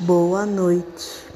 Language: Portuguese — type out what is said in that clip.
Boa noite.